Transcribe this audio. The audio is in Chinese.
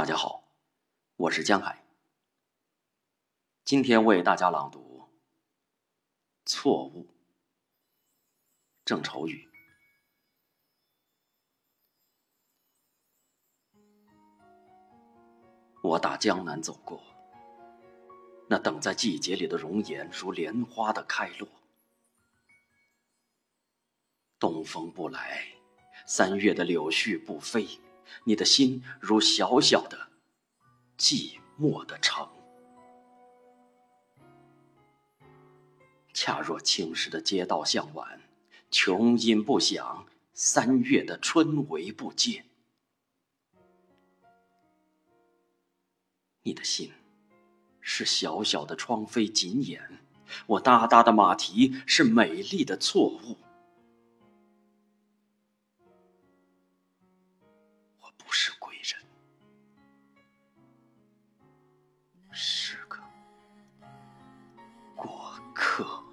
大家好，我是江海。今天为大家朗读《错误》，郑愁予。我打江南走过，那等在季节里的容颜，如莲花的开落。东风不来，三月的柳絮不飞。你的心如小小的、寂寞的城，恰若青石的街道向晚，琼音不响，三月的春雷不见。你的心是小小的窗扉紧掩，我大大的马蹄是美丽的错误。人。是个过客。